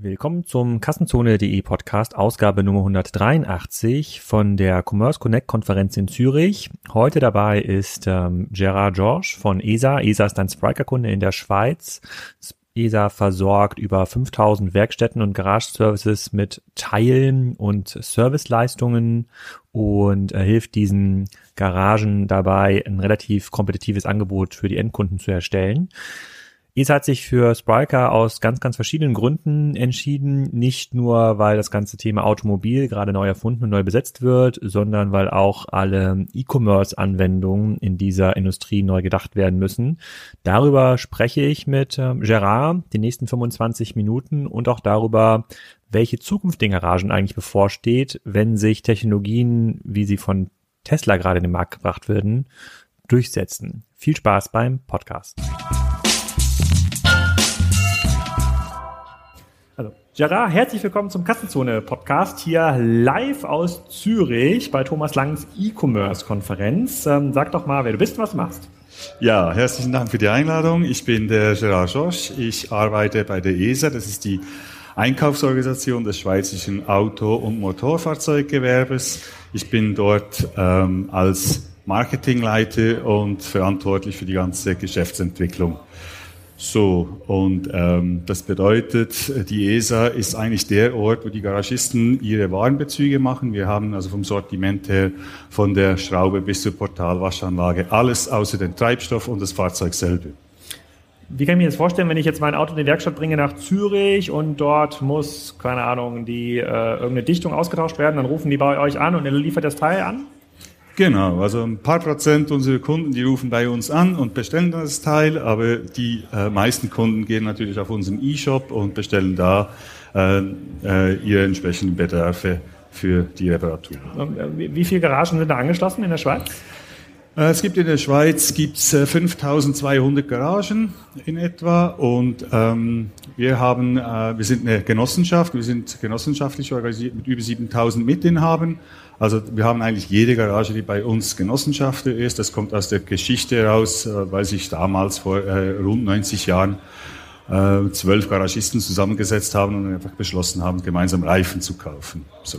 Willkommen zum Kassenzone.de Podcast, Ausgabe Nummer 183 von der Commerce Connect Konferenz in Zürich. Heute dabei ist ähm, Gerard George von ESA. ESA ist ein Spriker-Kunde in der Schweiz. ESA versorgt über 5000 Werkstätten und Garage-Services mit Teilen und Serviceleistungen und äh, hilft diesen Garagen dabei, ein relativ kompetitives Angebot für die Endkunden zu erstellen. ESA hat sich für Spryker aus ganz, ganz verschiedenen Gründen entschieden. Nicht nur, weil das ganze Thema Automobil gerade neu erfunden und neu besetzt wird, sondern weil auch alle E-Commerce-Anwendungen in dieser Industrie neu gedacht werden müssen. Darüber spreche ich mit äh, Gerard die nächsten 25 Minuten und auch darüber, welche Zukunft den Garagen eigentlich bevorsteht, wenn sich Technologien, wie sie von Tesla gerade in den Markt gebracht werden, durchsetzen. Viel Spaß beim Podcast. Gerard, herzlich willkommen zum Kassenzone-Podcast hier live aus Zürich bei Thomas Langs E-Commerce-Konferenz. Ähm, sag doch mal, wer du bist und was du machst. Ja, herzlichen Dank für die Einladung. Ich bin der Gerard Josch. Ich arbeite bei der ESA. Das ist die Einkaufsorganisation des schweizerischen Auto- und Motorfahrzeuggewerbes. Ich bin dort ähm, als Marketingleiter und verantwortlich für die ganze Geschäftsentwicklung. So, und ähm, das bedeutet, die ESA ist eigentlich der Ort, wo die Garagisten ihre Warenbezüge machen. Wir haben also vom Sortiment her von der Schraube bis zur Portalwaschanlage alles außer den Treibstoff und das Fahrzeug selber. Wie kann ich mir das vorstellen, wenn ich jetzt mein Auto in die Werkstatt bringe nach Zürich und dort muss, keine Ahnung, die äh, irgendeine Dichtung ausgetauscht werden, dann rufen die bei euch an und ihr liefert das Teil an? Genau, also ein paar Prozent unserer Kunden, die rufen bei uns an und bestellen das Teil, aber die äh, meisten Kunden gehen natürlich auf unseren E-Shop und bestellen da äh, äh, ihre entsprechenden Bedarfe für die Reparatur. Wie viele Garagen sind da angeschlossen in der Schweiz? Äh, es gibt in der Schweiz gibt's 5200 Garagen in etwa und ähm, wir haben, äh, wir sind eine Genossenschaft, wir sind genossenschaftlich organisiert mit über 7000 Mitinhabern also wir haben eigentlich jede Garage, die bei uns Genossenschafter ist. Das kommt aus der Geschichte heraus, äh, weil sich damals vor äh, rund 90 Jahren äh, zwölf Garagisten zusammengesetzt haben und einfach beschlossen haben, gemeinsam Reifen zu kaufen. So.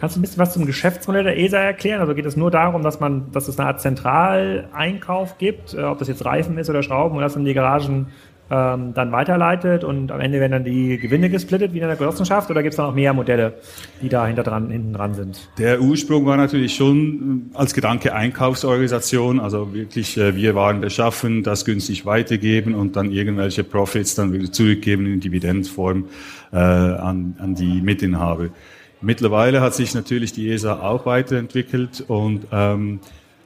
Kannst du ein bisschen was zum Geschäftsmodell der ESA erklären? Also geht es nur darum, dass man, dass es eine Art Zentraleinkauf gibt, ob das jetzt Reifen ist oder Schrauben, und das in die Garagen ähm, dann weiterleitet und am Ende werden dann die Gewinne gesplittet wie in einer Genossenschaft oder gibt es da noch mehr Modelle, die da hinter dran, hinten dran sind? Der Ursprung war natürlich schon äh, als Gedanke Einkaufsorganisation, also wirklich äh, wir waren beschaffen, das günstig weitergeben und dann irgendwelche Profits dann wieder zurückgeben in Dividendenform äh, an, an die Mitinhaber. Mittlerweile hat sich natürlich die ESA auch weiterentwickelt und ähm,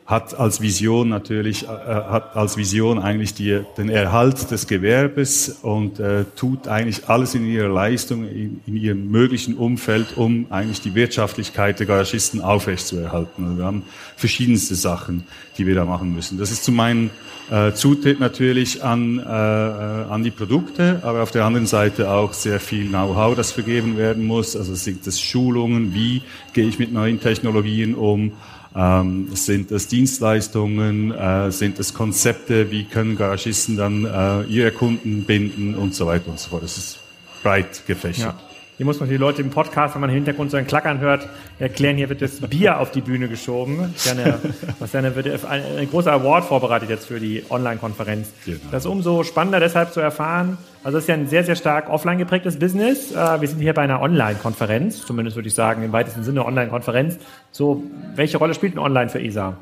hat als Vision natürlich, äh, hat als Vision eigentlich die, den Erhalt des Gewerbes und äh, tut eigentlich alles in ihrer Leistung, in, in, ihrem möglichen Umfeld, um eigentlich die Wirtschaftlichkeit der Garagisten aufrechtzuerhalten. Also wir haben verschiedenste Sachen, die wir da machen müssen. Das ist zum einen äh, Zutritt natürlich an, äh, äh an die Produkte, aber auf der anderen Seite auch sehr viel Know-how, das vergeben werden muss. Also sind das Schulungen, wie gehe ich mit neuen Technologien um, ähm, sind es Dienstleistungen? Äh, sind es Konzepte? Wie können Garagisten dann äh, ihre Kunden binden und so weiter und so fort? Das ist breit gefächert. Ja. Hier muss man die Leute im Podcast, wenn man im Hintergrund so ein Klackern hört, erklären, hier wird das Bier auf die Bühne geschoben. Eine, was eine, wird ein, ein großer Award vorbereitet jetzt für die Online-Konferenz. Genau. Das ist umso spannender deshalb zu erfahren. Also es ist ja ein sehr, sehr stark offline geprägtes Business. Äh, wir sind hier bei einer Online-Konferenz, zumindest würde ich sagen, im weitesten Sinne Online-Konferenz. So, welche Rolle spielt ein Online für ESA?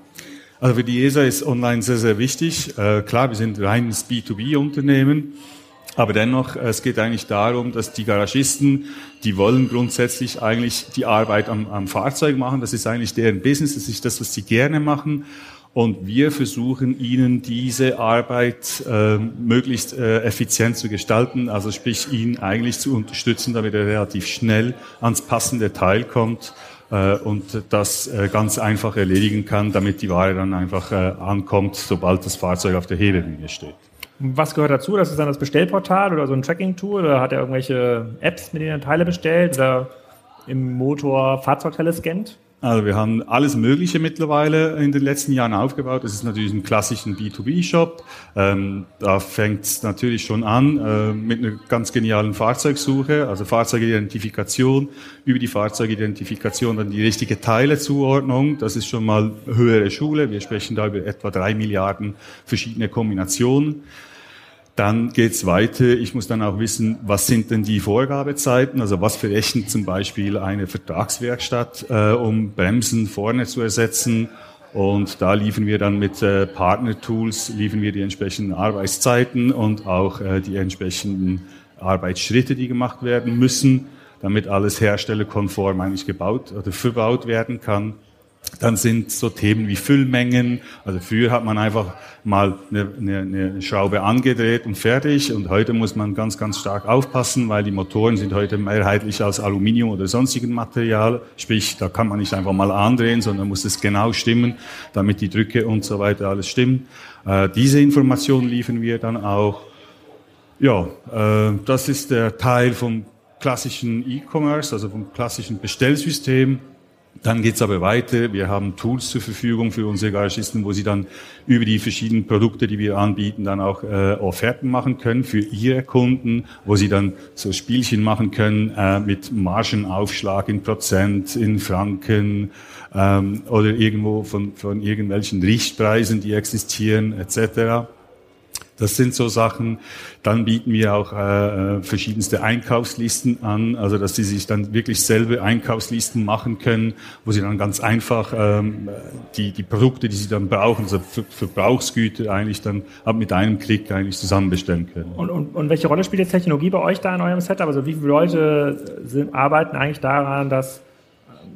Also für die ESA ist Online sehr, sehr wichtig. Äh, klar, wir sind reines B2B-Unternehmen. Aber dennoch, es geht eigentlich darum, dass die Garagisten, die wollen grundsätzlich eigentlich die Arbeit am, am Fahrzeug machen. Das ist eigentlich deren Business, das ist das, was sie gerne machen. Und wir versuchen ihnen diese Arbeit äh, möglichst äh, effizient zu gestalten, also sprich ihn eigentlich zu unterstützen, damit er relativ schnell ans passende Teil kommt äh, und das äh, ganz einfach erledigen kann, damit die Ware dann einfach äh, ankommt, sobald das Fahrzeug auf der Hebebühne steht. Was gehört dazu? Das ist dann das Bestellportal oder so ein Tracking-Tool oder hat er irgendwelche Apps, mit denen er Teile bestellt oder im Motor Fahrzeugteile scannt? Also wir haben alles Mögliche mittlerweile in den letzten Jahren aufgebaut. Das ist natürlich ein klassischen B2B-Shop. Ähm, da fängt es natürlich schon an äh, mit einer ganz genialen Fahrzeugsuche, also Fahrzeugidentifikation, über die Fahrzeugidentifikation dann die richtige Teilezuordnung. Das ist schon mal höhere Schule. Wir sprechen da über etwa drei Milliarden verschiedene Kombinationen. Dann geht's weiter. Ich muss dann auch wissen, was sind denn die Vorgabezeiten? Also was verrechnet zum Beispiel eine Vertragswerkstatt, äh, um Bremsen vorne zu ersetzen? Und da liefern wir dann mit äh, Partner-Tools, liefern wir die entsprechenden Arbeitszeiten und auch äh, die entsprechenden Arbeitsschritte, die gemacht werden müssen, damit alles herstellerkonform eigentlich gebaut oder verbaut werden kann. Dann sind so Themen wie Füllmengen. Also früher hat man einfach mal eine, eine, eine Schraube angedreht und fertig. Und heute muss man ganz, ganz stark aufpassen, weil die Motoren sind heute mehrheitlich aus Aluminium oder sonstigem Material. Sprich, da kann man nicht einfach mal andrehen, sondern muss es genau stimmen, damit die Drücke und so weiter alles stimmen. Äh, diese Informationen liefern wir dann auch. Ja, äh, das ist der Teil vom klassischen E-Commerce, also vom klassischen Bestellsystem. Dann geht's aber weiter. Wir haben Tools zur Verfügung für unsere Garagisten, wo sie dann über die verschiedenen Produkte, die wir anbieten, dann auch äh, Offerten machen können für ihre Kunden, wo sie dann so Spielchen machen können äh, mit Margenaufschlag in Prozent, in Franken ähm, oder irgendwo von, von irgendwelchen Richtpreisen, die existieren etc. Das sind so Sachen. Dann bieten wir auch äh, äh, verschiedenste Einkaufslisten an, also dass sie sich dann wirklich selber Einkaufslisten machen können, wo sie dann ganz einfach ähm, die, die Produkte, die sie dann brauchen, also Ver Verbrauchsgüter eigentlich dann ab mit einem Klick eigentlich zusammen bestellen können. Und, und, und welche Rolle spielt jetzt Technologie bei euch da in eurem Setup? Also wie viele Leute sind, arbeiten eigentlich daran, dass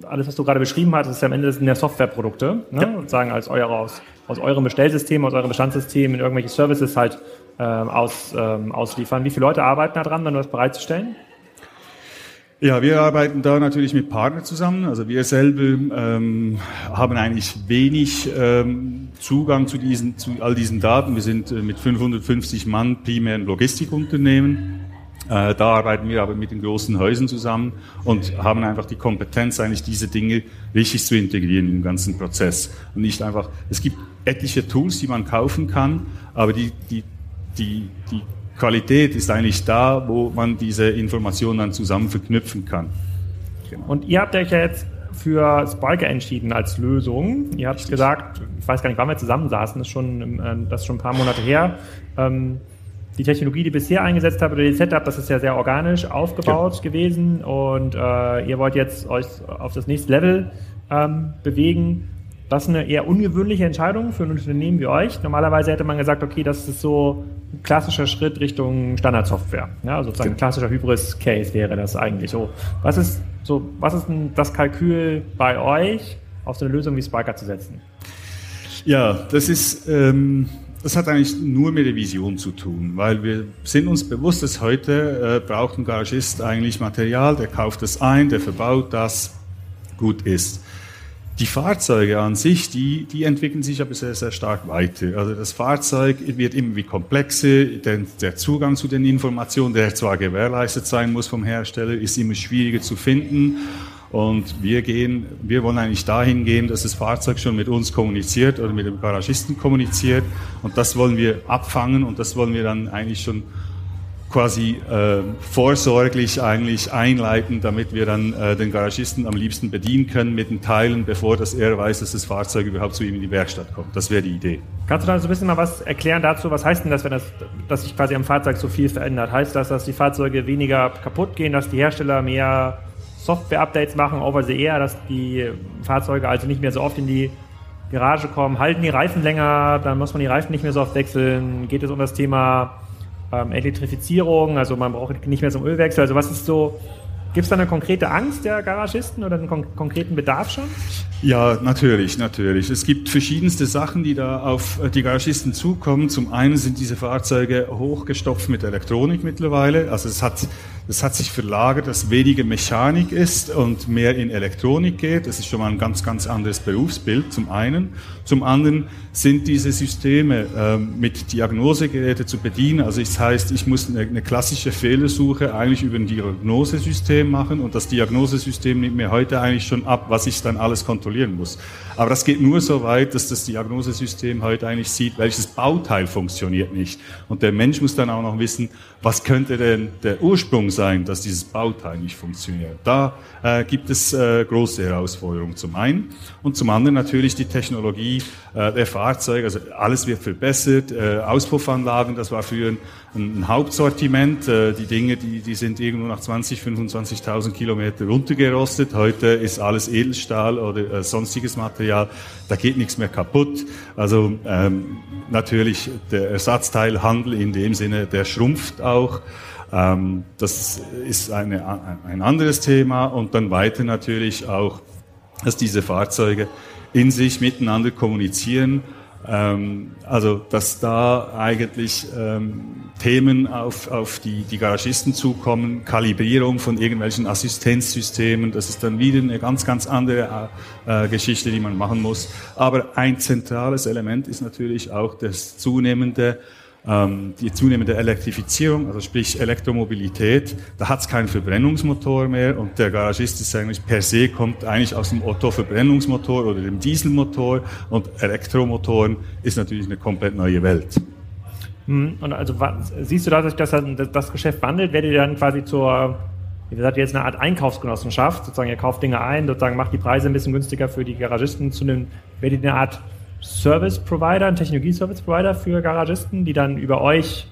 alles, was du gerade beschrieben hast, ist ja am Ende sind ja Softwareprodukte, ne? ja. sozusagen als eure aus aus eurem Bestellsystem, aus eurem Bestandssystem in irgendwelche Services halt ähm, aus, ähm, ausliefern. Wie viele Leute arbeiten da dran, dann das bereitzustellen? Ja, wir arbeiten da natürlich mit Partnern zusammen. Also wir selber ähm, haben eigentlich wenig ähm, Zugang zu diesen, zu all diesen Daten. Wir sind äh, mit 550 Mann primär ein Logistikunternehmen. Äh, da arbeiten wir aber mit den großen Häusern zusammen und haben einfach die Kompetenz, eigentlich diese Dinge richtig zu integrieren im ganzen Prozess. Und nicht einfach, es gibt etliche Tools, die man kaufen kann, aber die, die, die, die Qualität ist eigentlich da, wo man diese Informationen dann zusammen verknüpfen kann. Genau. Und ihr habt euch ja jetzt für Spiker entschieden als Lösung. Ihr habt gesagt, ich weiß gar nicht, wann wir zusammensaßen, das ist schon, ähm, das ist schon ein paar Monate her. Ähm, die Technologie, die bisher eingesetzt habt oder die Setup, das ist ja sehr organisch aufgebaut ja. gewesen und äh, ihr wollt jetzt euch auf das nächste Level ähm, bewegen. Das ist eine eher ungewöhnliche Entscheidung für ein Unternehmen wie euch. Normalerweise hätte man gesagt, okay, das ist so ein klassischer Schritt Richtung Standardsoftware. Ja, also sozusagen ein klassischer Hybris-Case wäre das eigentlich so. Was ist so, was ist denn das Kalkül bei euch, auf so eine Lösung wie Spiker zu setzen? Ja, das ist ähm, das hat eigentlich nur mit der Vision zu tun, weil wir sind uns bewusst, dass heute äh, braucht ein Garagist eigentlich Material, der kauft es ein, der verbaut das, gut ist. Die Fahrzeuge an sich, die, die entwickeln sich aber sehr, sehr stark weiter. Also das Fahrzeug wird immer wie komplexer, der, der Zugang zu den Informationen, der zwar gewährleistet sein muss vom Hersteller, ist immer schwieriger zu finden. Und wir gehen, wir wollen eigentlich dahin gehen, dass das Fahrzeug schon mit uns kommuniziert oder mit dem Garagisten kommuniziert. Und das wollen wir abfangen und das wollen wir dann eigentlich schon quasi äh, vorsorglich eigentlich einleiten, damit wir dann äh, den Garagisten am liebsten bedienen können mit den Teilen, bevor dass er weiß, dass das Fahrzeug überhaupt zu ihm in die Werkstatt kommt. Das wäre die Idee. Kannst du da so ein bisschen mal was erklären dazu? Was heißt denn das, wenn das, dass sich quasi am Fahrzeug so viel verändert? Heißt das, dass die Fahrzeuge weniger kaputt gehen, dass die Hersteller mehr Software-Updates machen over the air, dass die Fahrzeuge also nicht mehr so oft in die Garage kommen, halten die Reifen länger, dann muss man die Reifen nicht mehr so oft wechseln, geht es um das Thema ähm, Elektrifizierung, also man braucht nicht mehr so einen Ölwechsel, also was ist so, gibt es da eine konkrete Angst der Garagisten oder einen kon konkreten Bedarf schon? Ja, natürlich, natürlich. Es gibt verschiedenste Sachen, die da auf die Garagisten zukommen. Zum einen sind diese Fahrzeuge hochgestopft mit Elektronik mittlerweile, also es hat das hat sich verlagert, dass weniger Mechanik ist und mehr in Elektronik geht. Das ist schon mal ein ganz, ganz anderes Berufsbild zum einen. Zum anderen sind diese Systeme äh, mit Diagnosegeräte zu bedienen. Also das heißt, ich muss eine, eine klassische Fehlersuche eigentlich über ein Diagnosesystem System machen und das Diagnosesystem nimmt mir heute eigentlich schon ab, was ich dann alles kontrollieren muss. Aber das geht nur so weit, dass das Diagnosesystem heute eigentlich sieht, welches Bauteil funktioniert nicht. Und der Mensch muss dann auch noch wissen, was könnte denn der Ursprung sein, dass dieses Bauteil nicht funktioniert. Da äh, gibt es äh, große Herausforderungen zum einen und zum anderen natürlich die Technologie äh, der Fahrzeuge. Also alles wird verbessert. Äh, Auspuffanlagen, das war früher ein, ein Hauptsortiment. Äh, die Dinge, die, die sind irgendwo nach 20, 25.000 Kilometer runtergerostet. Heute ist alles Edelstahl oder äh, sonstiges Material. Da geht nichts mehr kaputt. Also ähm, natürlich der Ersatzteilhandel in dem Sinne, der schrumpft auch. Ähm, das ist eine, ein anderes Thema. Und dann weiter natürlich auch, dass diese Fahrzeuge in sich miteinander kommunizieren. Ähm, also, dass da eigentlich ähm, Themen auf, auf die, die Garagisten zukommen, Kalibrierung von irgendwelchen Assistenzsystemen, das ist dann wieder eine ganz, ganz andere äh, Geschichte, die man machen muss. Aber ein zentrales Element ist natürlich auch das zunehmende die zunehmende Elektrifizierung, also sprich Elektromobilität, da hat es keinen Verbrennungsmotor mehr und der Garagist ist eigentlich per se kommt eigentlich aus dem Otto-Verbrennungsmotor oder dem Dieselmotor und Elektromotoren ist natürlich eine komplett neue Welt. Hm, und also siehst du, dass sich das, das Geschäft wandelt? Werdet ihr dann quasi zur, wie gesagt, jetzt eine Art Einkaufsgenossenschaft, sozusagen ihr kauft Dinge ein, sozusagen macht die Preise ein bisschen günstiger für die Garagisten zu einem, werdet ihr eine Art Service Provider, ein Technologie-Service Provider für Garagisten, die dann über euch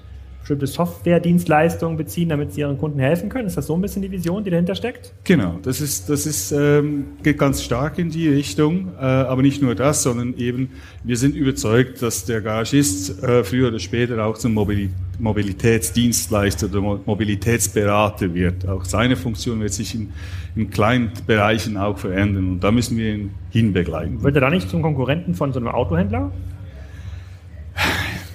bestimmte Software-Dienstleistungen beziehen, damit sie ihren Kunden helfen können? Ist das so ein bisschen die Vision, die dahinter steckt? Genau, das ist, das ist, ähm, geht ganz stark in die Richtung, äh, aber nicht nur das, sondern eben, wir sind überzeugt, dass der Garagist äh, früher oder später auch zum Mobil Mobilitätsdienstleister oder Mobilitätsberater wird. Auch seine Funktion wird sich in, in kleinen Bereichen auch verändern und da müssen wir ihn hinbegleiten. Wird er da nicht zum Konkurrenten von so einem Autohändler?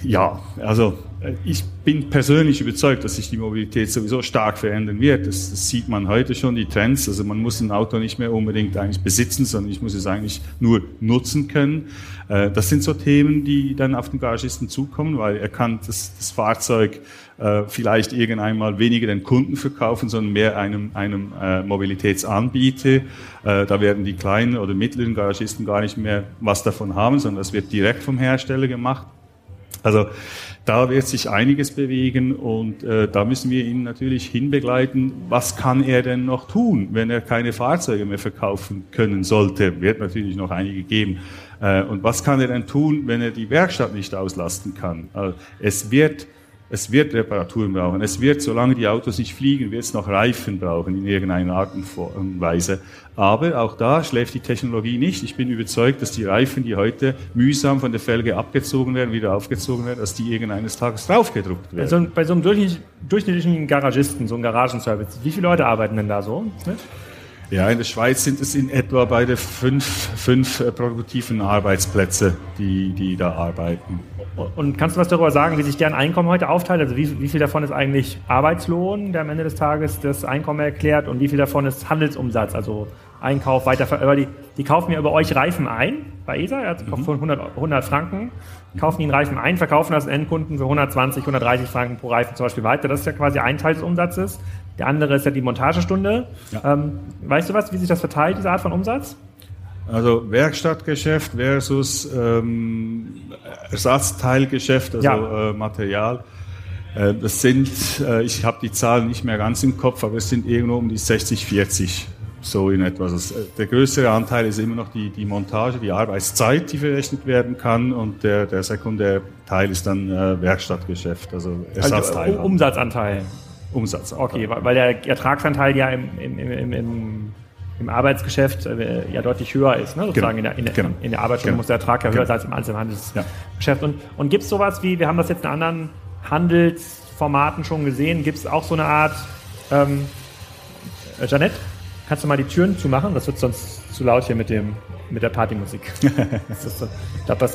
Ja, also äh, ich bin persönlich überzeugt, dass sich die Mobilität sowieso stark verändern wird. Das, das, sieht man heute schon, die Trends. Also man muss ein Auto nicht mehr unbedingt eigentlich besitzen, sondern ich muss es eigentlich nur nutzen können. Äh, das sind so Themen, die dann auf den Garagisten zukommen, weil er kann das, das Fahrzeug äh, vielleicht irgendeinmal weniger den Kunden verkaufen, sondern mehr einem, einem Mobilitätsanbieter. Da werden die kleinen oder mittleren Garagisten gar nicht mehr was davon haben, sondern das wird direkt vom Hersteller gemacht. Also da wird sich einiges bewegen und äh, da müssen wir ihn natürlich hinbegleiten. Was kann er denn noch tun, wenn er keine Fahrzeuge mehr verkaufen können sollte? Wird natürlich noch einige geben. Äh, und was kann er denn tun, wenn er die Werkstatt nicht auslasten kann? Also es wird es wird Reparaturen brauchen. Es wird, solange die Autos nicht fliegen, wird es noch Reifen brauchen in irgendeiner Art und Weise. Aber auch da schläft die Technologie nicht. Ich bin überzeugt, dass die Reifen, die heute mühsam von der Felge abgezogen werden, wieder aufgezogen werden, dass die irgendeines Tages draufgedruckt werden. Also bei so einem durchschnittlichen Garagisten, so einem Garagenservice, wie viele Leute arbeiten denn da so? Mit? Ja, in der Schweiz sind es in etwa beide fünf, fünf äh, produktiven Arbeitsplätze, die, die da arbeiten. Und kannst du was darüber sagen, wie sich deren Einkommen heute aufteilt? Also wie, wie viel davon ist eigentlich Arbeitslohn, der am Ende des Tages das Einkommen erklärt und wie viel davon ist Handelsumsatz, also Einkauf, Weiterver die, die kaufen ja über euch Reifen ein bei ESA, also mhm. von 100, 100 Franken, kaufen ihnen Reifen ein, verkaufen das Endkunden für 120, 130 Franken pro Reifen zum Beispiel weiter. Das ist ja quasi ein Teil des Umsatzes. Der andere ist ja die Montagestunde. Ja. Ähm, weißt du was, wie sich das verteilt, diese Art von Umsatz? Also Werkstattgeschäft versus ähm, Ersatzteilgeschäft, also ja. äh, Material. Äh, das sind, äh, ich habe die Zahlen nicht mehr ganz im Kopf, aber es sind irgendwo um die 60, 40 so in etwa. Also der größere Anteil ist immer noch die, die Montage, die Arbeitszeit, die verrechnet werden kann und der, der Sekundärteil ist dann äh, Werkstattgeschäft, also Ersatzteil. Also, Umsatzanteil. Umsatzanteil. Okay, weil der Ertragsanteil ja im, im, im, im, im Arbeitsgeschäft äh, ja deutlich höher ist. Ne? Sozusagen genau. in, der, in, genau. in der Arbeitsstunde genau. muss der Ertrag ja höher genau. sein als im Einzelhandelsgeschäft. Ja. Und, und gibt es sowas wie, wir haben das jetzt in anderen Handelsformaten schon gesehen, gibt es auch so eine Art, ähm, äh, Janette, kannst du mal die Türen zumachen? Das wird sonst zu laut hier mit, dem, mit der Partymusik. so, ich glaube,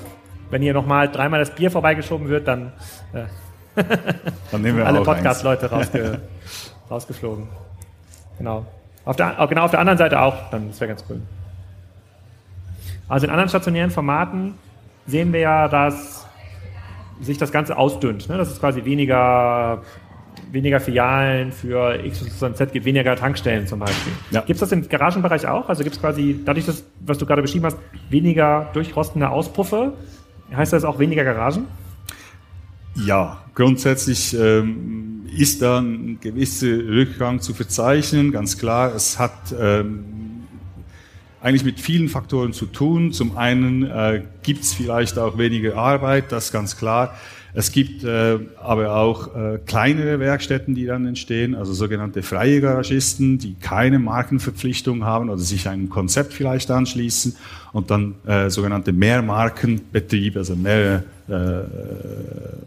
wenn hier nochmal dreimal das Bier vorbeigeschoben wird, dann... Äh, Dann nehmen wir alle Podcast-Leute rausge rausgeflogen. Genau. Auf der, genau auf der anderen Seite auch, dann das wäre ganz cool. Also in anderen stationären Formaten sehen wir ja, dass sich das Ganze ausdünnt. Ne? Dass es quasi weniger weniger Filialen, für X, Y, Z gibt weniger Tankstellen zum Beispiel. Ja. Gibt es das im Garagenbereich auch? Also gibt es quasi, dadurch, dass, was du gerade beschrieben hast, weniger durchrostende Auspuffe, heißt das auch weniger Garagen? Ja, grundsätzlich ähm, ist da ein gewisser Rückgang zu verzeichnen, ganz klar. Es hat ähm, eigentlich mit vielen Faktoren zu tun. Zum einen äh, gibt es vielleicht auch weniger Arbeit, das ist ganz klar. Es gibt äh, aber auch äh, kleinere Werkstätten, die dann entstehen, also sogenannte freie Garagisten, die keine Markenverpflichtung haben oder sich einem Konzept vielleicht anschließen und dann äh, sogenannte Mehrmarkenbetriebe, also mehrere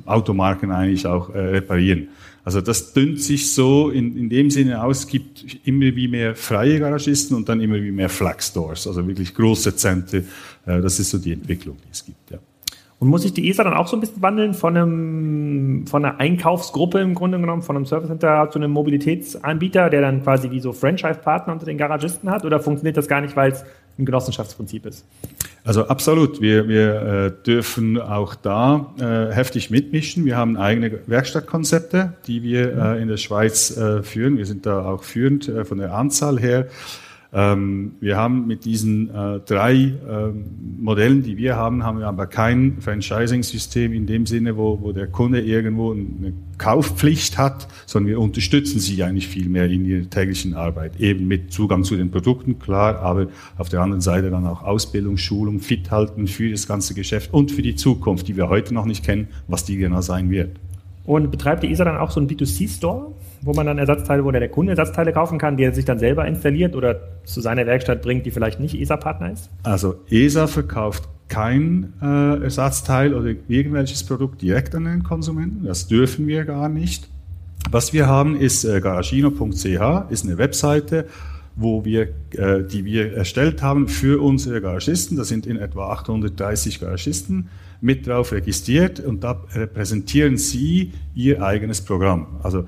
Automarken eigentlich auch äh, reparieren. Also das dünnt sich so in, in dem Sinne aus, es gibt immer wie mehr freie Garagisten und dann immer wie mehr Flag Stores, also wirklich große Zentren. Äh, das ist so die Entwicklung, die es gibt. Ja. Und muss sich die ESA dann auch so ein bisschen wandeln von, einem, von einer Einkaufsgruppe im Grunde genommen, von einem Service Center zu einem Mobilitätsanbieter, der dann quasi wie so Franchise-Partner unter den Garagisten hat? Oder funktioniert das gar nicht, weil es ein Genossenschaftsprinzip ist? Also absolut. Wir, wir äh, dürfen auch da äh, heftig mitmischen. Wir haben eigene Werkstattkonzepte, die wir äh, in der Schweiz äh, führen. Wir sind da auch führend äh, von der Anzahl her. Ähm, wir haben mit diesen äh, drei ähm, Modellen, die wir haben, haben wir aber kein Franchising-System in dem Sinne, wo, wo der Kunde irgendwo eine Kaufpflicht hat, sondern wir unterstützen sie eigentlich viel mehr in ihrer täglichen Arbeit. Eben mit Zugang zu den Produkten, klar, aber auf der anderen Seite dann auch Ausbildung, Schulung, fit halten für das ganze Geschäft und für die Zukunft, die wir heute noch nicht kennen, was die genau sein wird. Und betreibt die ESA dann auch so einen B2C-Store, wo man dann Ersatzteile, wo der Kunde Ersatzteile kaufen kann, die er sich dann selber installiert oder zu seiner Werkstatt bringt, die vielleicht nicht ESA-Partner ist? Also ESA verkauft kein äh, Ersatzteil oder irgendwelches Produkt direkt an den Konsumenten. Das dürfen wir gar nicht. Was wir haben, ist äh, garagino.ch, ist eine Webseite, wo wir, äh, die wir erstellt haben für unsere Garagisten. Das sind in etwa 830 Garagisten mit drauf registriert und da repräsentieren Sie Ihr eigenes Programm. Also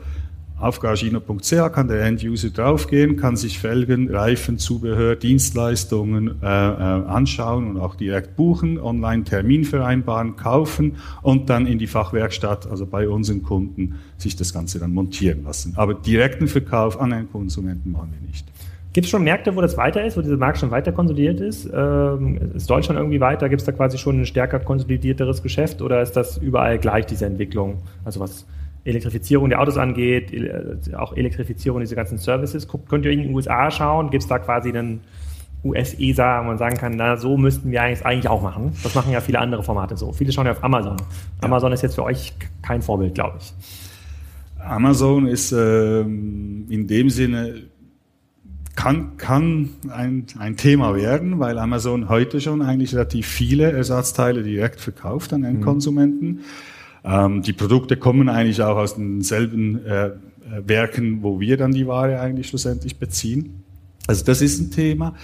auf garagino.ch kann der End-User draufgehen, kann sich Felgen, Reifen, Zubehör, Dienstleistungen äh, äh, anschauen und auch direkt buchen, online Termin vereinbaren, kaufen und dann in die Fachwerkstatt, also bei unseren Kunden, sich das Ganze dann montieren lassen. Aber direkten Verkauf an einen Konsumenten machen wir nicht. Gibt es schon Märkte, wo das weiter ist, wo dieser Markt schon weiter konsolidiert ist? Ähm, ist Deutschland irgendwie weiter? Gibt es da quasi schon ein stärker konsolidierteres Geschäft oder ist das überall gleich, diese Entwicklung? Also was Elektrifizierung der Autos angeht, äh, auch Elektrifizierung dieser ganzen Services. Könnt ihr in den USA schauen? Gibt es da quasi einen US-ESA, wo man sagen kann, na, so müssten wir eigentlich, eigentlich auch machen. Das machen ja viele andere Formate so. Viele schauen ja auf Amazon. Ja. Amazon ist jetzt für euch kein Vorbild, glaube ich. Amazon ist ähm, in dem Sinne kann, kann ein, ein Thema werden, weil Amazon heute schon eigentlich relativ viele Ersatzteile direkt verkauft an Endkonsumenten. Mhm. Ähm, die Produkte kommen eigentlich auch aus denselben äh, Werken, wo wir dann die Ware eigentlich schlussendlich beziehen. Also das ist ein Thema.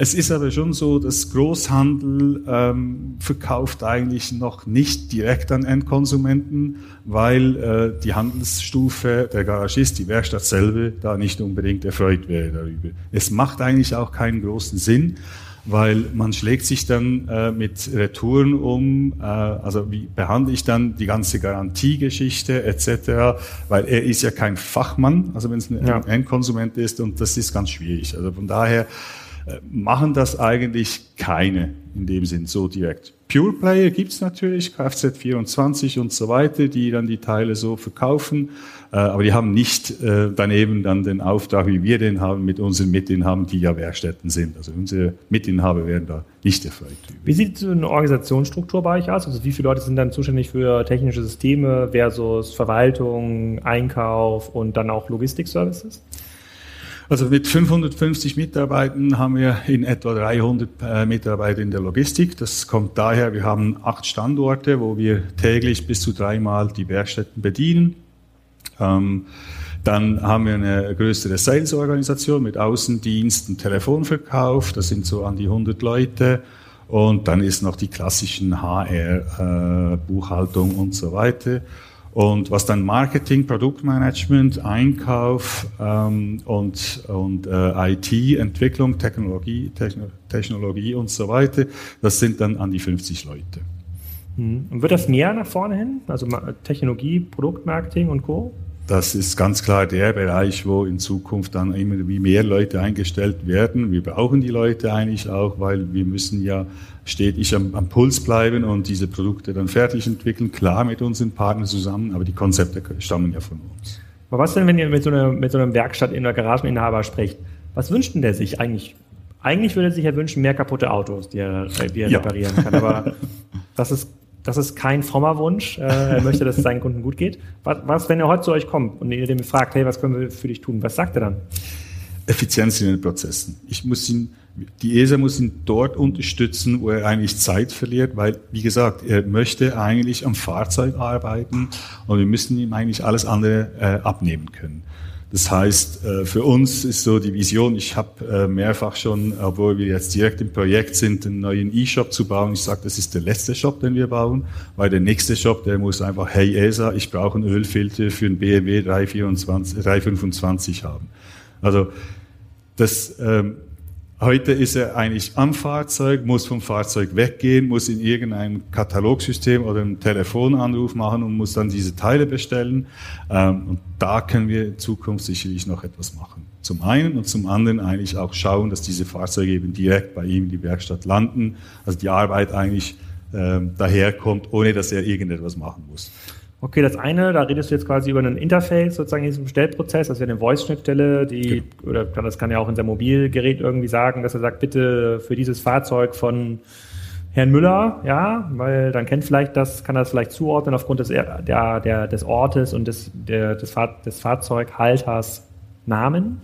Es ist aber schon so, dass Großhandel ähm, verkauft eigentlich noch nicht direkt an Endkonsumenten, weil äh, die Handelsstufe, der Garagist, die Werkstatt selber da nicht unbedingt erfreut wäre darüber. Es macht eigentlich auch keinen großen Sinn, weil man schlägt sich dann äh, mit Retouren um, äh, also wie behandle ich dann die ganze Garantiegeschichte etc., weil er ist ja kein Fachmann, also wenn es ein ja. Endkonsument ist und das ist ganz schwierig. Also von daher machen das eigentlich keine in dem Sinn so direkt. Pure Player gibt's natürlich, Kfz24 und so weiter, die dann die Teile so verkaufen, äh, aber die haben nicht äh, daneben dann den Auftrag, wie wir den haben mit unseren Mitinhabern, die ja Werkstätten sind. Also unsere Mitinhaber werden da nicht erfreut. Wie sieht so eine Organisationsstruktur bei euch aus? Also wie viele Leute sind dann zuständig für technische Systeme versus Verwaltung, Einkauf und dann auch Logistikservices? Also mit 550 Mitarbeitern haben wir in etwa 300 äh, Mitarbeiter in der Logistik. Das kommt daher, wir haben acht Standorte, wo wir täglich bis zu dreimal die Werkstätten bedienen. Ähm, dann haben wir eine größere Sales-Organisation mit Außendienst und Telefonverkauf. Das sind so an die 100 Leute. Und dann ist noch die klassischen HR, äh, und so weiter. Und was dann Marketing, Produktmanagement, Einkauf ähm, und, und äh, IT, Entwicklung, Technologie, Techno Technologie und so weiter, das sind dann an die 50 Leute. Mhm. Und wird das mehr nach vorne hin? Also Technologie, Produktmarketing und Co.? Das ist ganz klar der Bereich, wo in Zukunft dann immer wie mehr Leute eingestellt werden. Wir brauchen die Leute eigentlich auch, weil wir müssen ja stetig am, am Puls bleiben und diese Produkte dann fertig entwickeln. Klar mit unseren Partnern zusammen, aber die Konzepte stammen ja von uns. Aber was denn, wenn ihr mit so, einer, mit so einem Werkstatt in der Garageninhaber sprecht? Was wünscht denn der sich eigentlich? Eigentlich würde er sich ja wünschen, mehr kaputte Autos, die er, die er ja. reparieren kann. Aber das ist das ist kein frommer Wunsch. Äh, er möchte, dass es seinen Kunden gut geht. Was, was, wenn er heute zu euch kommt und ihr dem fragt, hey, was können wir für dich tun? Was sagt er dann? Effizienz in den Prozessen. Ich muss ihn, die ESA muss ihn dort unterstützen, wo er eigentlich Zeit verliert, weil, wie gesagt, er möchte eigentlich am Fahrzeug arbeiten und wir müssen ihm eigentlich alles andere äh, abnehmen können. Das heißt, äh, für uns ist so die Vision, ich habe äh, mehrfach schon, obwohl wir jetzt direkt im Projekt sind, einen neuen E-Shop zu bauen. Ich sage, das ist der letzte Shop, den wir bauen, weil der nächste Shop, der muss einfach, hey ESA, ich brauche einen Ölfilter für einen BMW 324, 325 haben. Also das ähm, Heute ist er eigentlich am Fahrzeug, muss vom Fahrzeug weggehen, muss in irgendeinem Katalogsystem oder einen Telefonanruf machen und muss dann diese Teile bestellen. Ähm, und da können wir in Zukunft sicherlich noch etwas machen. Zum einen und zum anderen eigentlich auch schauen, dass diese Fahrzeuge eben direkt bei ihm in die Werkstatt landen, also die Arbeit eigentlich ähm, daherkommt, ohne dass er irgendetwas machen muss. Okay, das eine, da redest du jetzt quasi über ein Interface sozusagen in diesem Bestellprozess, das ja eine Voice-Schnittstelle, die, genau. oder das kann ja auch in seinem Mobilgerät irgendwie sagen, dass er sagt, bitte für dieses Fahrzeug von Herrn Müller, ja, weil dann kennt vielleicht das, kann er das vielleicht zuordnen aufgrund des, der, der, des Ortes und des, der, des, Fahr des Fahrzeughalters Namen.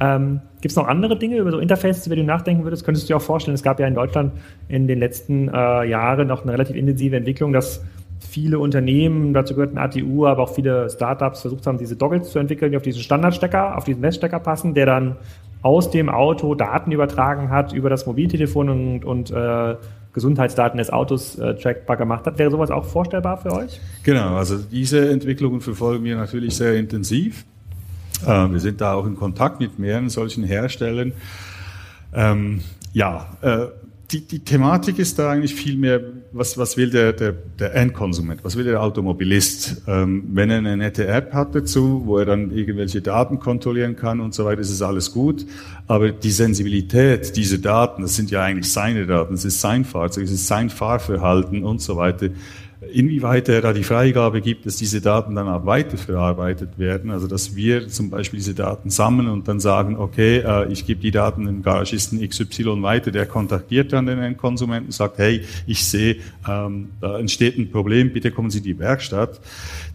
Ähm, Gibt es noch andere Dinge über so Interfaces, über die du nachdenken würdest? Könntest du dir auch vorstellen, es gab ja in Deutschland in den letzten äh, Jahren noch eine relativ intensive Entwicklung, dass viele Unternehmen, dazu gehört ein ATU, aber auch viele Startups versucht haben, diese Doggles zu entwickeln, die auf diesen Standardstecker, auf diesen Messstecker passen, der dann aus dem Auto Daten übertragen hat über das Mobiltelefon und, und äh, Gesundheitsdaten des Autos äh, trackbar gemacht hat. Wäre sowas auch vorstellbar für euch? Genau, also diese Entwicklungen verfolgen wir natürlich sehr intensiv. Äh, wir sind da auch in Kontakt mit mehreren solchen Herstellern. Ähm, ja, äh, die, die Thematik ist da eigentlich viel mehr, was, was will der, der, der Endkonsument, was will der Automobilist? Ähm, wenn er eine nette App hat dazu, wo er dann irgendwelche Daten kontrollieren kann und so weiter, ist es alles gut. Aber die Sensibilität dieser Daten, das sind ja eigentlich seine Daten, es ist sein Fahrzeug, es ist sein Fahrverhalten und so weiter, inwieweit er da die Freigabe gibt, dass diese Daten dann auch weiterverarbeitet werden. Also dass wir zum Beispiel diese Daten sammeln und dann sagen, okay, äh, ich gebe die Daten dem Garagisten XY weiter, der kontaktiert dann den Endkonsumenten und sagt, hey, ich sehe, ähm, da entsteht ein Problem, bitte kommen Sie in die Werkstatt.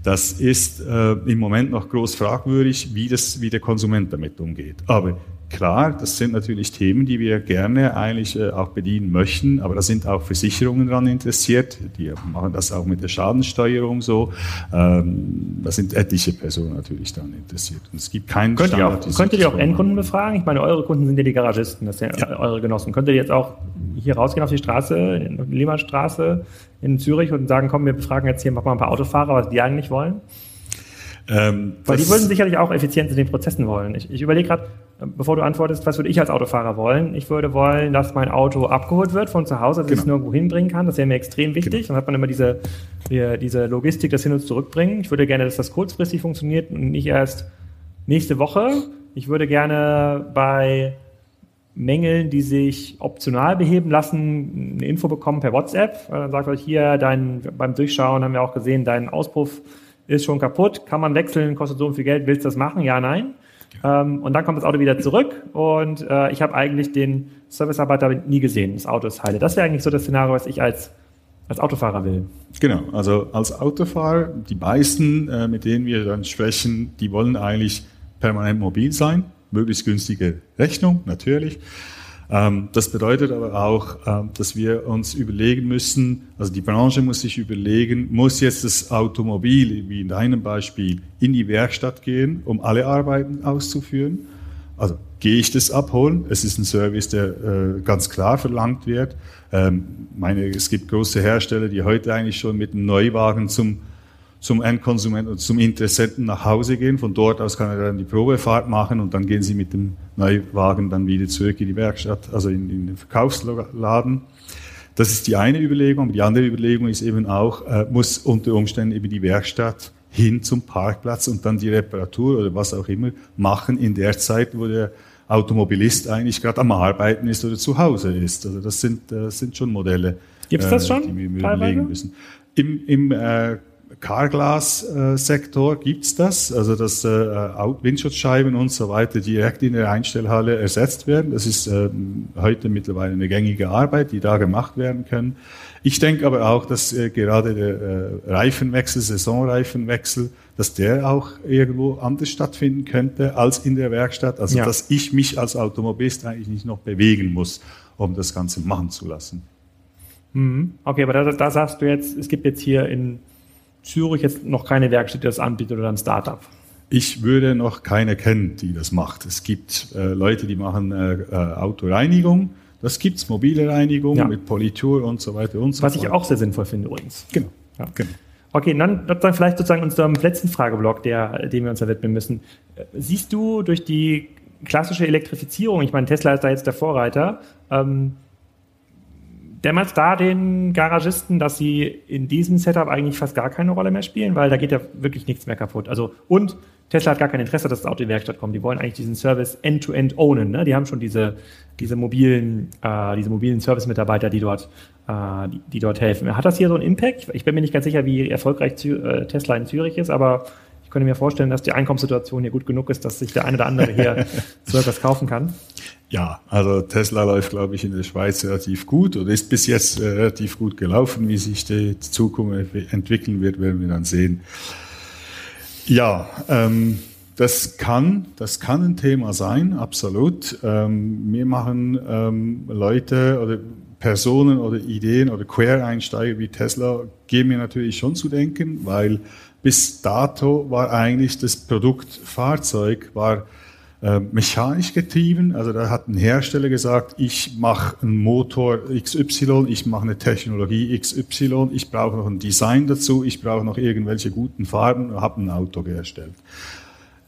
Das ist äh, im Moment noch groß fragwürdig, wie, das, wie der Konsument damit umgeht. Aber Klar, das sind natürlich Themen, die wir gerne eigentlich äh, auch bedienen möchten, aber da sind auch Versicherungen daran interessiert. Die machen das auch mit der Schadensteuerung so. Ähm, da sind etliche Personen natürlich daran interessiert. Und es gibt keinen könnt ihr, auch, könnt ihr auch Endkunden befragen? Ich meine, eure Kunden sind ja die Garagisten, das sind ja, ja. eure Genossen. Könnt ihr jetzt auch hier rausgehen auf die Straße, in Lehmannstraße in Zürich und sagen, komm, wir befragen jetzt hier mal ein paar Autofahrer, was die eigentlich wollen? Ähm, Weil die würden sicherlich auch Effizienz in den Prozessen wollen. Ich, ich überlege gerade, bevor du antwortest, was würde ich als Autofahrer wollen? Ich würde wollen, dass mein Auto abgeholt wird von zu Hause, dass genau. ich es nirgendwo hinbringen kann. Das wäre mir extrem wichtig. Genau. Dann hat man immer diese, diese Logistik, das hin und zurückbringen. Ich würde gerne, dass das kurzfristig funktioniert und nicht erst nächste Woche. Ich würde gerne bei Mängeln, die sich optional beheben lassen, eine Info bekommen per WhatsApp. Dann sagt euch hier, dein, beim Durchschauen haben wir auch gesehen, dein Auspuff ist schon kaputt, kann man wechseln, kostet so viel Geld, willst du das machen? Ja, nein. Ähm, und dann kommt das Auto wieder zurück und äh, ich habe eigentlich den Servicearbeiter nie gesehen, das Auto ist heile. Das wäre eigentlich so das Szenario, was ich als, als Autofahrer will. Genau, also als Autofahrer, die meisten, äh, mit denen wir dann sprechen, die wollen eigentlich permanent mobil sein, möglichst günstige Rechnung, natürlich. Ähm, das bedeutet aber auch, ähm, dass wir uns überlegen müssen, also die Branche muss sich überlegen, muss jetzt das Automobil, wie in deinem Beispiel, in die Werkstatt gehen, um alle Arbeiten auszuführen? Also gehe ich das abholen? Es ist ein Service, der äh, ganz klar verlangt wird. Ähm, meine, es gibt große Hersteller, die heute eigentlich schon mit einem Neuwagen zum zum Endkonsumenten und zum Interessenten nach Hause gehen. Von dort aus kann er dann die Probefahrt machen und dann gehen sie mit dem Neuwagen dann wieder zurück in die Werkstatt, also in, in den Verkaufsladen. Das ist die eine Überlegung. Die andere Überlegung ist eben auch, äh, muss unter Umständen eben die Werkstatt hin zum Parkplatz und dann die Reparatur oder was auch immer machen in der Zeit, wo der Automobilist eigentlich gerade am Arbeiten ist oder zu Hause ist. Also das sind, das sind schon Modelle, Gibt's das schon, die wir überlegen müssen. Im, im äh, Carglass-Sektor gibt's das, also dass äh, Windschutzscheiben und so weiter direkt in der Einstellhalle ersetzt werden. Das ist äh, heute mittlerweile eine gängige Arbeit, die da gemacht werden können. Ich denke aber auch, dass äh, gerade der äh, Reifenwechsel, Saisonreifenwechsel, dass der auch irgendwo anders stattfinden könnte als in der Werkstatt. Also ja. dass ich mich als Automobilist eigentlich nicht noch bewegen muss, um das Ganze machen zu lassen. Mhm. Okay, aber da, da sagst du jetzt, es gibt jetzt hier in Zürich jetzt noch keine Werkstatt, die das anbietet oder ein Startup? Ich würde noch keine kennen, die das macht. Es gibt äh, Leute, die machen äh, äh, Autoreinigung. Das gibt's, mobile Reinigung ja. mit Politur und so weiter und so Was fort. Was ich auch sehr sinnvoll finde übrigens. Genau. Ja. genau. Okay, dann, dann vielleicht sozusagen unserem letzten Frageblock, der, dem wir uns da widmen müssen. Siehst du durch die klassische Elektrifizierung, ich meine, Tesla ist da jetzt der Vorreiter, ähm, dämmert da den Garagisten, dass sie in diesem Setup eigentlich fast gar keine Rolle mehr spielen, weil da geht ja wirklich nichts mehr kaputt. Also und Tesla hat gar kein Interesse, dass das Auto in die Werkstatt kommt. Die wollen eigentlich diesen Service end-to-end -end ownen. Ne? Die haben schon diese diese mobilen äh, diese mobilen Service-Mitarbeiter, die dort äh, die, die, dort helfen. Hat das hier so einen Impact? Ich bin mir nicht ganz sicher, wie erfolgreich Zü äh, Tesla in Zürich ist, aber könnte mir vorstellen, dass die Einkommenssituation hier gut genug ist, dass sich der eine oder andere hier so etwas kaufen kann. Ja, also Tesla läuft, glaube ich, in der Schweiz relativ gut oder ist bis jetzt äh, relativ gut gelaufen. Wie sich die Zukunft entwickeln wird, werden wir dann sehen. Ja, ähm, das kann, das kann ein Thema sein, absolut. Ähm, mir machen ähm, Leute oder Personen oder Ideen oder Quereinsteiger wie Tesla geben mir natürlich schon zu denken, weil bis dato war eigentlich das Produkt Fahrzeug war äh, mechanisch getrieben. Also da hat ein Hersteller gesagt, ich mache einen Motor XY, ich mache eine Technologie XY, ich brauche noch ein Design dazu, ich brauche noch irgendwelche guten Farben und habe ein Auto hergestellt.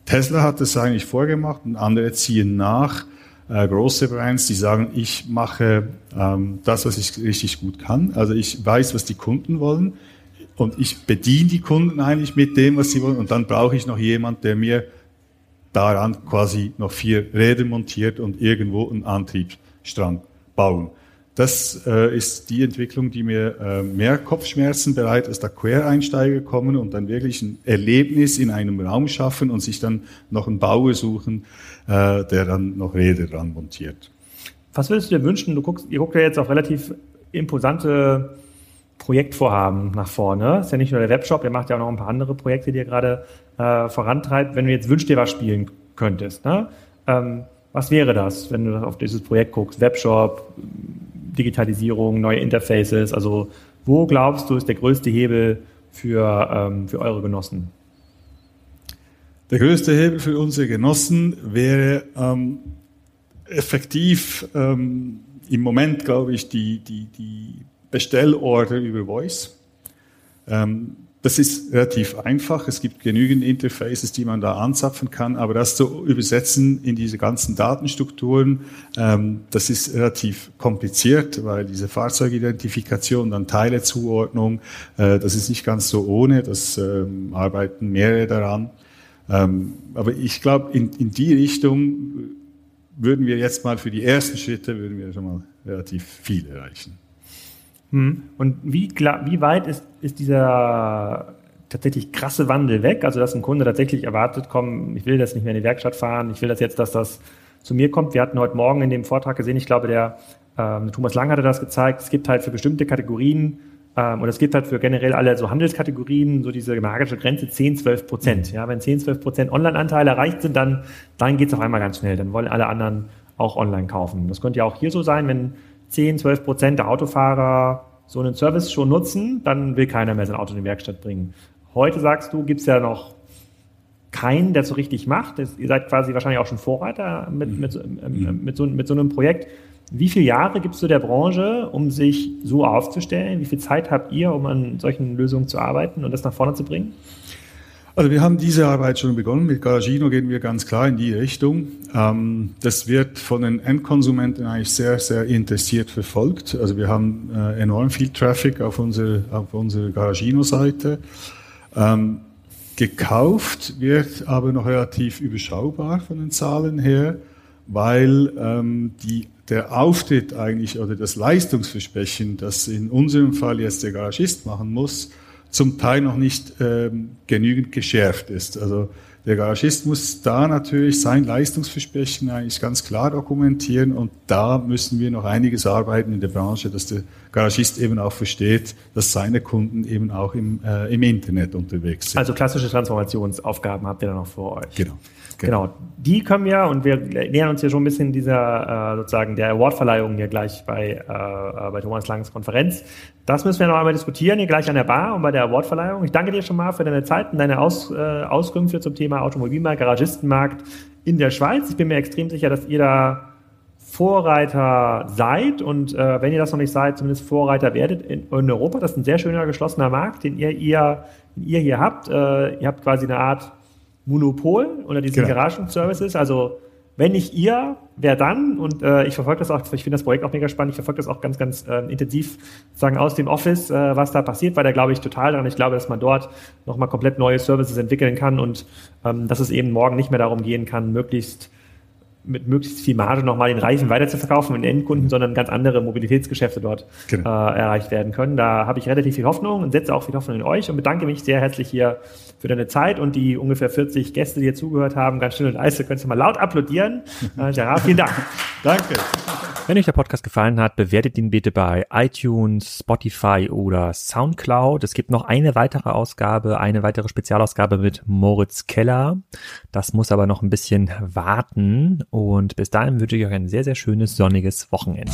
Tesla hat das eigentlich vorgemacht und andere ziehen nach. Äh, große Brands, die sagen, ich mache ähm, das, was ich richtig gut kann. Also ich weiß, was die Kunden wollen und ich bediene die Kunden eigentlich mit dem, was sie wollen. Und dann brauche ich noch jemand, der mir daran quasi noch vier Räder montiert und irgendwo einen Antriebsstrang bauen. Das äh, ist die Entwicklung, die mir äh, mehr Kopfschmerzen bereitet, als da Quereinsteiger kommen und dann wirklich ein Erlebnis in einem Raum schaffen und sich dann noch einen Bauer suchen, äh, der dann noch Räder dran montiert. Was würdest du dir wünschen? Du guckst, ihr guckt ja jetzt auf relativ imposante Projektvorhaben nach vorne. Ist ja nicht nur der Webshop, ihr macht ja auch noch ein paar andere Projekte, die ihr gerade äh, vorantreibt. Wenn du jetzt wünschst dir was spielen könntest, ne? Ähm, was wäre das, wenn du auf dieses Projekt guckst? Webshop, Digitalisierung, neue Interfaces. Also wo glaubst du ist der größte Hebel für, ähm, für eure Genossen? Der größte Hebel für unsere Genossen wäre ähm, effektiv ähm, im Moment, glaube ich, die, die, die Bestellorder über Voice. Ähm, das ist relativ einfach. Es gibt genügend Interfaces, die man da anzapfen kann, aber das zu übersetzen in diese ganzen Datenstrukturen, ähm, das ist relativ kompliziert, weil diese Fahrzeugidentifikation, dann Teilezuordnung, äh, das ist nicht ganz so ohne. Das ähm, arbeiten mehrere daran. Ähm, aber ich glaube, in, in die Richtung würden wir jetzt mal für die ersten Schritte würden wir schon mal relativ viel erreichen. Hm. Und wie, wie weit ist, ist dieser tatsächlich krasse Wandel weg? Also, dass ein Kunde tatsächlich erwartet, komm, ich will das nicht mehr in die Werkstatt fahren, ich will das jetzt, dass das zu mir kommt. Wir hatten heute Morgen in dem Vortrag gesehen, ich glaube, der ähm, Thomas Lang hatte das gezeigt, es gibt halt für bestimmte Kategorien ähm, und es gibt halt für generell alle so Handelskategorien so diese magische Grenze 10, 12 Prozent. Ja, wenn 10, 12 Prozent Online-Anteile erreicht sind, dann, dann geht es auf einmal ganz schnell. Dann wollen alle anderen auch online kaufen. Das könnte ja auch hier so sein, wenn 10, 12 Prozent der Autofahrer so einen Service schon nutzen, dann will keiner mehr sein Auto in die Werkstatt bringen. Heute sagst du, gibt es ja noch keinen, der so richtig macht. ihr seid quasi wahrscheinlich auch schon Vorreiter mit, mhm. mit, ähm, mit, so, mit so einem Projekt. Wie viele Jahre gibst du der Branche, um sich so aufzustellen? Wie viel Zeit habt ihr, um an solchen Lösungen zu arbeiten und das nach vorne zu bringen? Also wir haben diese Arbeit schon begonnen. Mit Garagino gehen wir ganz klar in die Richtung. Ähm, das wird von den Endkonsumenten eigentlich sehr, sehr interessiert verfolgt. Also wir haben äh, enorm viel Traffic auf unsere, auf unsere Garagino-Seite. Ähm, gekauft wird aber noch relativ überschaubar von den Zahlen her, weil ähm, die, der Auftritt eigentlich oder das Leistungsversprechen, das in unserem Fall jetzt der Garagist machen muss, zum Teil noch nicht ähm, genügend geschärft ist. Also der Garagist muss da natürlich sein Leistungsversprechen eigentlich ganz klar dokumentieren und da müssen wir noch einiges arbeiten in der Branche, dass der Garagist eben auch versteht, dass seine Kunden eben auch im, äh, im Internet unterwegs sind. Also klassische Transformationsaufgaben habt ihr dann noch vor euch. Genau. Genau. genau. Die können wir, und wir nähern uns hier schon ein bisschen dieser, äh, sozusagen der Awardverleihung hier gleich bei, äh, äh, bei Thomas Langes Konferenz. Das müssen wir noch einmal diskutieren, hier gleich an der Bar und bei der Awardverleihung. Ich danke dir schon mal für deine Zeit und deine Aus, äh, Auskünfte zum Thema Automobilmarkt, Garagistenmarkt in der Schweiz. Ich bin mir extrem sicher, dass ihr da Vorreiter seid und äh, wenn ihr das noch nicht seid, zumindest Vorreiter werdet in, in Europa. Das ist ein sehr schöner geschlossener Markt, den ihr, ihr, den ihr hier habt. Äh, ihr habt quasi eine Art Monopol oder diese genau. Garagen-Services. Also wenn nicht ihr, wer dann? Und äh, ich verfolge das auch, ich finde das Projekt auch mega spannend, ich verfolge das auch ganz, ganz äh, intensiv sagen aus dem Office, äh, was da passiert, weil da glaube ich total daran. Ich glaube, dass man dort nochmal komplett neue Services entwickeln kann und ähm, dass es eben morgen nicht mehr darum gehen kann, möglichst mit möglichst viel Marge nochmal den Reichen weiterzuverkaufen und den Endkunden, sondern ganz andere Mobilitätsgeschäfte dort genau. äh, erreicht werden können. Da habe ich relativ viel Hoffnung und setze auch viel Hoffnung in euch und bedanke mich sehr herzlich hier für deine Zeit und die ungefähr 40 Gäste, die hier zugehört haben. Ganz schön und leise, könnt ihr mal laut applaudieren. Äh, Gerard, vielen Dank. Danke. Wenn euch der Podcast gefallen hat, bewertet ihn bitte bei iTunes, Spotify oder Soundcloud. Es gibt noch eine weitere Ausgabe, eine weitere Spezialausgabe mit Moritz Keller. Das muss aber noch ein bisschen warten. Und bis dahin wünsche ich euch ein sehr, sehr schönes sonniges Wochenende.